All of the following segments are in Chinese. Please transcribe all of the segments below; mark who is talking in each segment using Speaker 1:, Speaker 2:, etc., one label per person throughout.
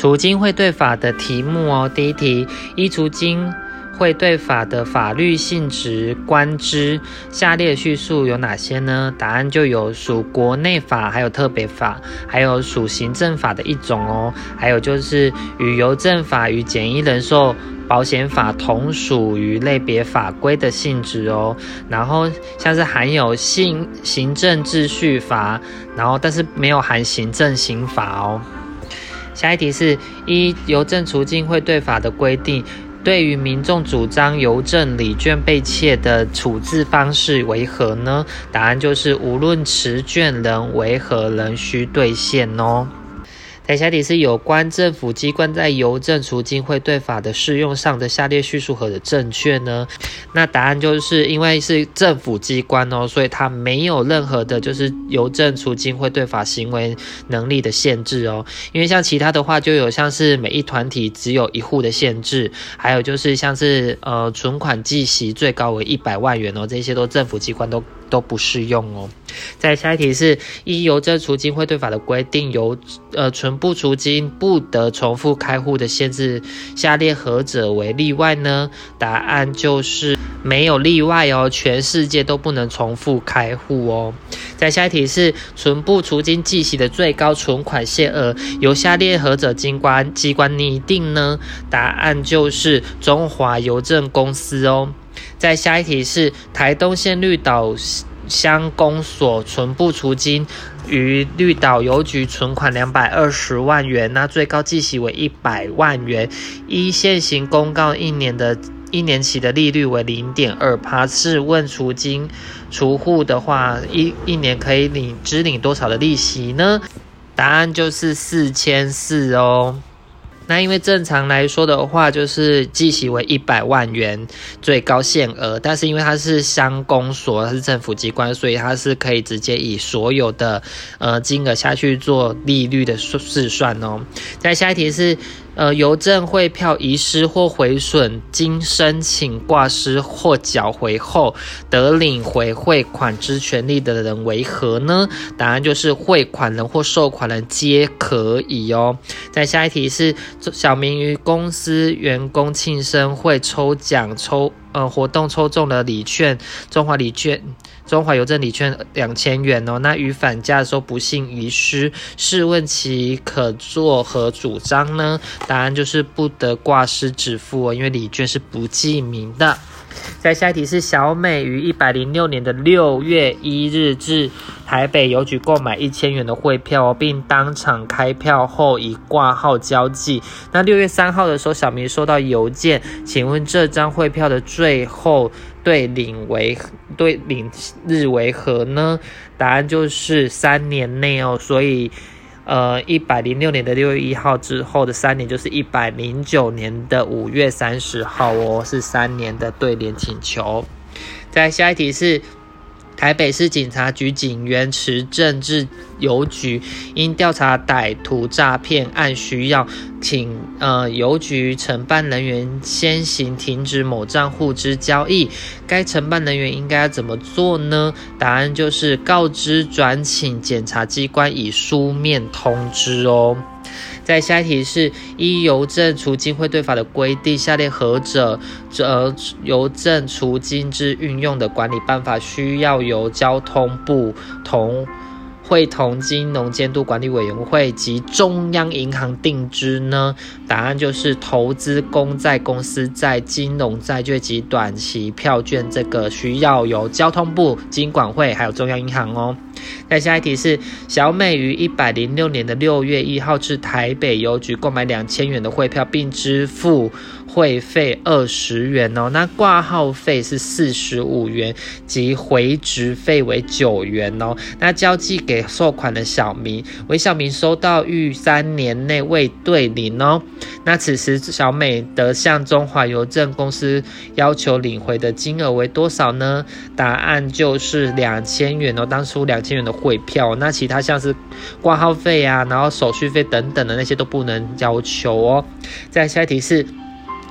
Speaker 1: 除金汇兑法的题目哦。第一题，依储金汇兑法的法律性质观之，下列叙述有哪些呢？答案就有属国内法，还有特别法，还有属行政法的一种哦。还有就是与邮政法与简易人寿保险法同属于类别法规的性质哦。然后像是含有行行政秩序法，然后但是没有含行政刑法哦。下一题是一邮政储金汇兑法的规定。对于民众主张邮政礼券被窃的处置方式为何呢？答案就是无论持券人为何仍需兑现哦。在下题是有关政府机关在邮政储金汇兑法的适用上的下列叙述何的正确呢？那答案就是因为是政府机关哦，所以它没有任何的就是邮政储金汇兑法行为能力的限制哦。因为像其他的话，就有像是每一团体只有一户的限制，还有就是像是呃存款计息最高为一百万元哦，这些都政府机关都。都不适用哦。再下一题是依邮政储金汇兑法的规定，邮呃存部储金不得重复开户的限制，下列何者为例外呢？答案就是没有例外哦，全世界都不能重复开户哦。再下一题是存部储金计息的最高存款限额由下列何者机关机关拟定呢？答案就是中华邮政公司哦。再下一题是台东县绿岛乡公所存部储金于绿岛邮局存款两百二十万元，那最高计息为一百万元，依现行公告一年的一年期的利率为零点二趴。试问储金储户的话，一一年可以领支领多少的利息呢？答案就是四千四哦。那因为正常来说的话，就是计息为一百万元最高限额，但是因为它是乡公所，它是政府机关，所以它是可以直接以所有的呃金额下去做利率的试算哦。在下一题是。呃，邮政汇票遗失或毁损，经申请挂失或缴回后，得领回汇款之权利的人为何呢？答案就是汇款人或收款人皆可以哦。再下一题是，小明于公司员工庆生会抽奖抽呃活动抽中了礼券，中华礼券。中华邮政礼券两千元哦，那于返家的时候不幸遗失，试问其可作何主张呢？答案就是不得挂失止付哦，因为礼券是不记名的。再下一题是小美于一百零六年的六月一日至台北邮局购买一千元的汇票，并当场开票后以挂号交寄。那六月三号的时候，小明收到邮件，请问这张汇票的最后对领为对领日为何呢？答案就是三年内哦，所以。呃，一百零六年的六月一号之后的三年，就是一百零九年的五月三十号哦，是三年的对联请求。再下一题是。台北市警察局警员持证至邮局，因调查歹徒诈骗案需要，请呃邮局承办人员先行停止某账户之交易。该承办人员应该要怎么做呢？答案就是告知转请检察机关以书面通知哦。在下一题是依邮政除金汇兑法的规定，下列何者则邮政除金之运用的管理办法需要由交通部同。会同金融监督管理委员会及中央银行定之呢？答案就是投资公债公司在金融债券及短期票券，这个需要由交通部、金管会还有中央银行哦。那下一题是小美于一百零六年的六月一号至台北邮局购买两千元的汇票，并支付。会费二十元哦，那挂号费是四十五元，及回执费为九元哦。那交寄给收款的小明，韦小明收到逾三年内未兑领哦。那此时小美得向中华邮政公司要求领回的金额为多少呢？答案就是两千元哦。当初两千元的汇票，那其他像是挂号费啊，然后手续费等等的那些都不能要求哦。再下一题是。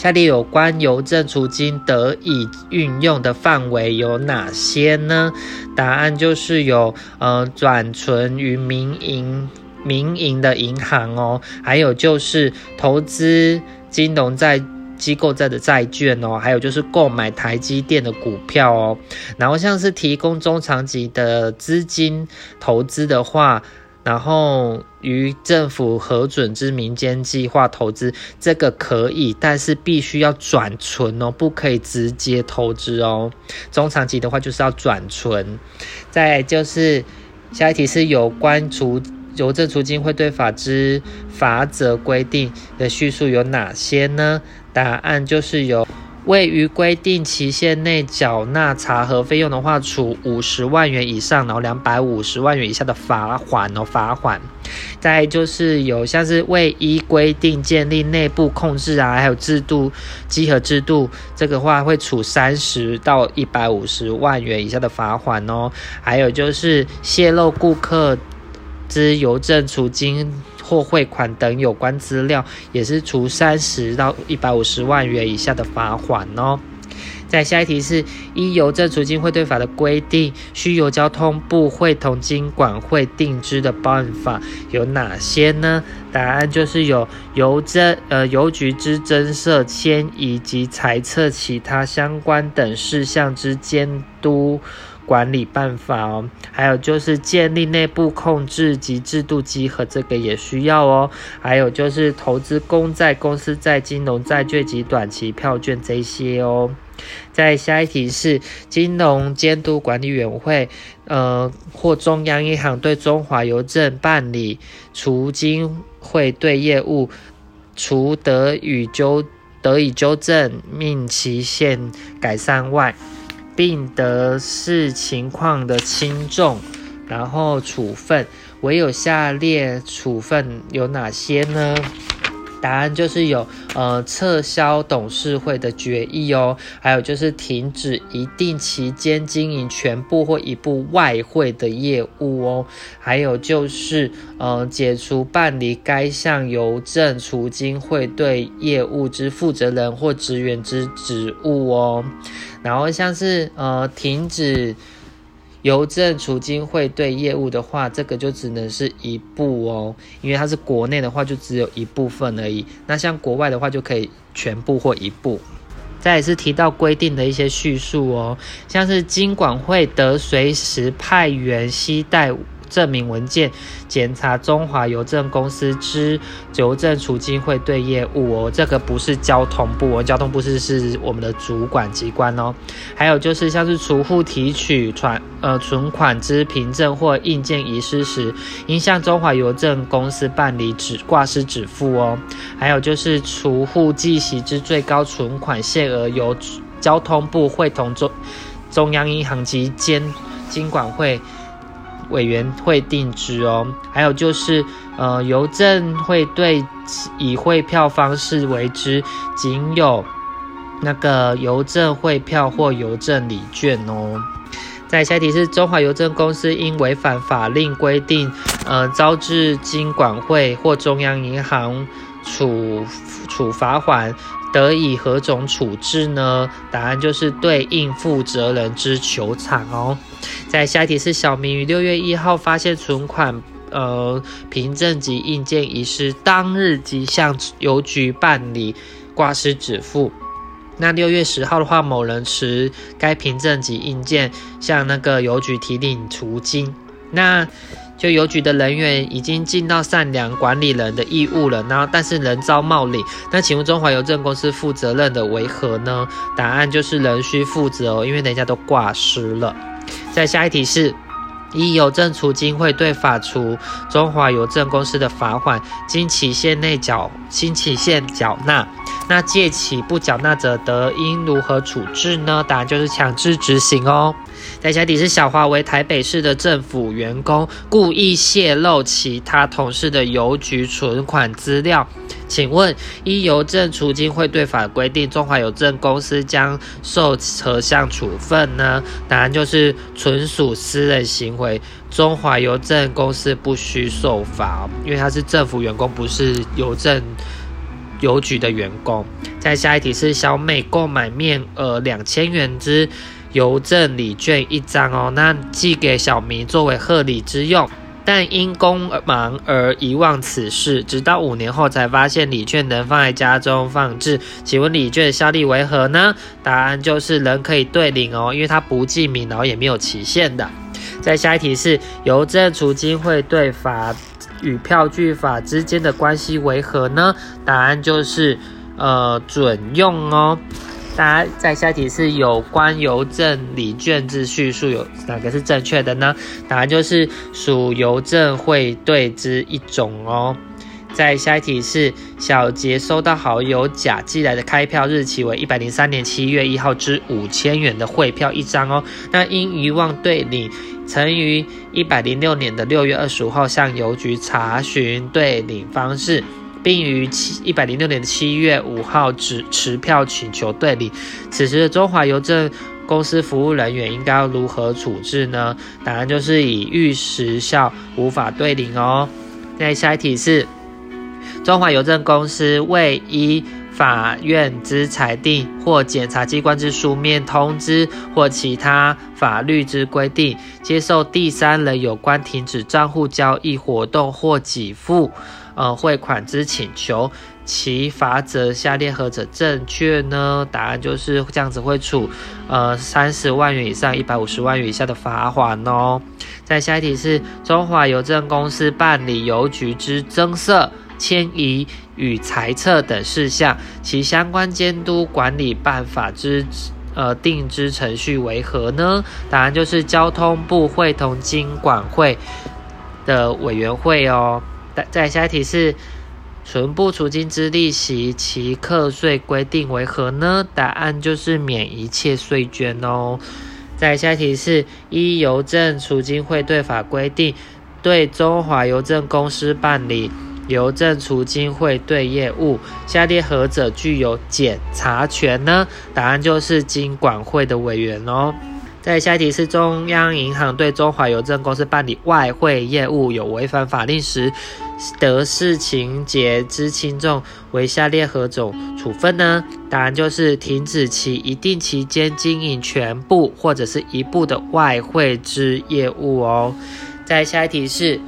Speaker 1: 下列有关邮政储金得以运用的范围有哪些呢？答案就是有，呃，转存于民营民营的银行哦，还有就是投资金融债机构在的债券哦，还有就是购买台积电的股票哦，然后像是提供中长期的资金投资的话。然后与政府核准之民间计划投资，这个可以，但是必须要转存哦，不可以直接投资哦。中长期的话就是要转存。再就是下一题是有关除邮政储金会对法之法则规定的叙述有哪些呢？答案就是有。未于规定期限内缴纳查核费用的话，处五十万元以上，然后两百五十万元以下的罚款哦，罚款。再就是有像是未依规定建立内部控制啊，还有制度稽核制度，这个话会处三十到一百五十万元以下的罚款哦。还有就是泄露顾客之邮政储金。或汇款等有关资料，也是处三十到一百五十万元以下的罚款哦。在下一题是依邮政储金汇兑法的规定，需由交通部会同经管会定之的办法有哪些呢？答案就是有邮政呃邮局之增设、迁移及裁撤其他相关等事项之监督。管理办法哦，还有就是建立内部控制及制度稽核，这个也需要哦。还有就是投资公债、公司债、金融债券及短期票券这些哦。在下一题是金融监督管理委员会，呃，或中央银行对中华邮政办理除金汇兑业务，除得以纠得以纠正命期限改善外。并得是情况的轻重，然后处分。唯有下列处分有哪些呢？答案就是有，呃，撤销董事会的决议哦，还有就是停止一定期间经营全部或一部外汇的业务哦，还有就是，呃，解除办理该项邮政储金汇兑业务之负责人或职员之职务哦，然后像是，呃，停止。邮政储金汇兑业务的话，这个就只能是一部哦，因为它是国内的话，就只有一部分而已。那像国外的话，就可以全部或一部。再也是提到规定的一些叙述哦，像是金管会得随时派员携带。证明文件检查中华邮政公司之邮政储金会对业务哦，这个不是交通部哦，交通部是是我们的主管机关哦。还有就是像是储户提取存呃存款之凭证或印件遗失时，应向中华邮政公司办理止挂失止付哦。还有就是储户计息之最高存款限额由交通部会同中中央银行及监金管会。委员会定制哦，还有就是，呃，邮政会对以汇票方式为之，仅有那个邮政汇票或邮政礼券哦。在下题是中华邮政公司因违反法令规定，呃，遭致经管会或中央银行处处罚款。得以何种处置呢？答案就是对应负责人之求偿哦。在下一题是小明于六月一号发现存款呃凭证及印件遗失，当日即向邮局办理挂失止付。那六月十号的话，某人持该凭证及印件向那个邮局提领赎金。那就邮局的人员已经尽到善良管理人的义务了，然后但是仍遭冒领。那请问中华邮政公司负责任的为何呢？答案就是仍需负责哦，因为人家都挂失了。再下一题是。依邮政储金会对法除中华邮政公司的罚款，经期限内缴，经期限缴纳，那借期不缴纳者得应如何处置呢？答案就是强制执行哦。在下底是小华为台北市的政府员工，故意泄露其他同事的邮局存款资料。请问，依邮政储金汇兑法规定，中华邮政公司将受何项处分呢？答案就是纯属私人行为，中华邮政公司不需受罚，因为他是政府员工，不是邮政邮局的员工。再下一题是小美购买面额两千元之邮政礼券一张哦，那寄给小明作为贺礼之用。但因公忙而遗忘此事，直到五年后才发现礼券能放在家中放置。请问礼券效力为何呢？答案就是人可以对领哦，因为它不记名，然后也没有期限的。再下一题是邮政储金会对法与票据法之间的关系为何呢？答案就是呃准用哦。大家在下题是有关邮政礼券之叙述有哪个是正确的呢？答案就是属邮政汇兑之一种哦。在下一题是小杰收到好友甲寄来的开票日期为一百零三年七月一号之五千元的汇票一张哦。那因遗忘对领，曾于一百零六年的六月二十五号向邮局查询对领方式。并于七一百零六年的七月五号持持票请求对领，此时的中华邮政公司服务人员应该要如何处置呢？答案就是以预时效无法对领哦。那下一题是中华邮政公司未依法院之裁定或检察机关之书面通知或其他法律之规定，接受第三人有关停止账户交易活动或给付。呃，汇款之请求，其罚则下列何者正确呢？答案就是这样子，会处呃三十万元以上一百五十万元以下的罚款哦。再下一题是中华邮政公司办理邮局之增设、迁移与裁撤等事项，其相关监督管理办法之呃定之程序为何呢？答案就是交通部会同经管会的委员会哦。再下一题是存部储金之利息，其课税规定为何呢？答案就是免一切税捐哦。再下一题是依邮政储金汇兑法规定，对中华邮政公司办理邮政储金汇兑业务，下列何者具有检查权呢？答案就是经管会的委员哦。在下一题是中央银行对中华邮政公司办理外汇业务有违反法令时，得事情节之轻重为下列何种处分呢？答案就是停止其一定期间经营全部或者是一部的外汇之业务哦。在下一题是，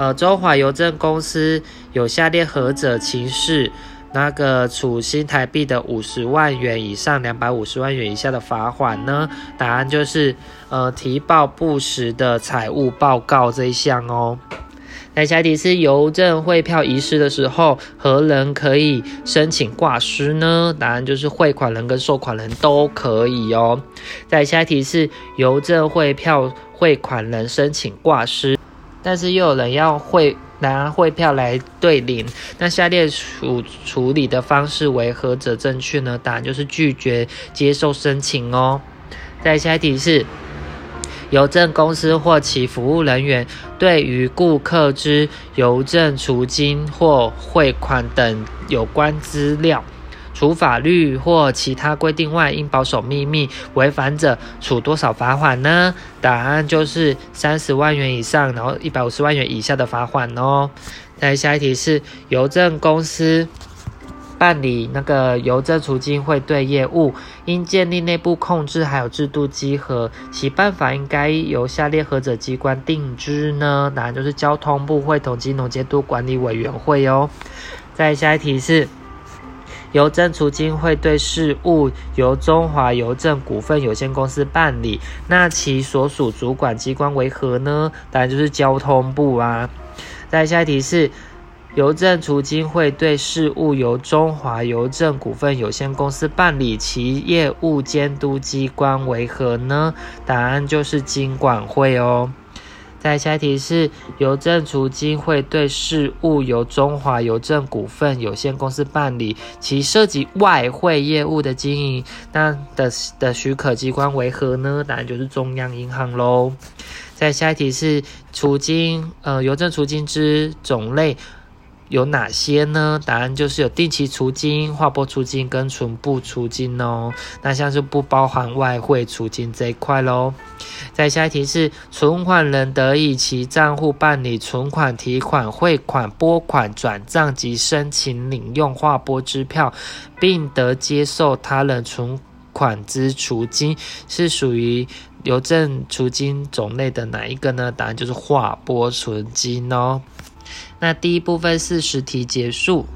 Speaker 1: 呃，中华邮政公司有下列何者情事？那个处新台币的五十万元以上两百五十万元以下的罚款呢？答案就是呃提报不实的财务报告这一项哦。那下一题是邮政汇票遗失的时候，何人可以申请挂失呢？答案就是汇款人跟收款人都可以哦。再下一题是邮政汇票汇款人申请挂失，但是又有人要汇。拿汇票来对领，那下列处处理的方式为何者正确呢？答案就是拒绝接受申请哦。再下一题是，邮政公司或其服务人员对于顾客之邮政储金或汇款等有关资料。除法律或其他规定外，应保守秘密，违反者处多少罚款呢？答案就是三十万元以上，然后一百五十万元以下的罚款哦。再下一题是邮政公司办理那个邮政储金汇兑业务，应建立内部控制还有制度稽核，其办法应该由下列何者机关定之呢？答案就是交通部会同金融监督管理委员会哦。再下一题是。邮政储金会对事务由中华邮政股份有限公司办理，那其所属主管机关为何呢？当然就是交通部啊。再下一题是，邮政储金会对事务由中华邮政股份有限公司办理，其业务监督机关为何呢？答案就是经管会哦。再下一题是邮政储金会对事务由中华邮政股份有限公司办理，其涉及外汇业务的经营，那的的许可机关为何呢？答案就是中央银行喽。再下一题是储金，呃，邮政储金之种类。有哪些呢？答案就是有定期除金、划拨除金跟存部除金哦。那像是不包含外汇除金这一块喽。再下一题是存款人得以其账户办理存款、提款、汇款、拨款、转账及申请领用划拨支票，并得接受他人存款之除金，是属于。邮政储金种类的哪一个呢？答案就是划拨存金哦。那第一部分四十题结束。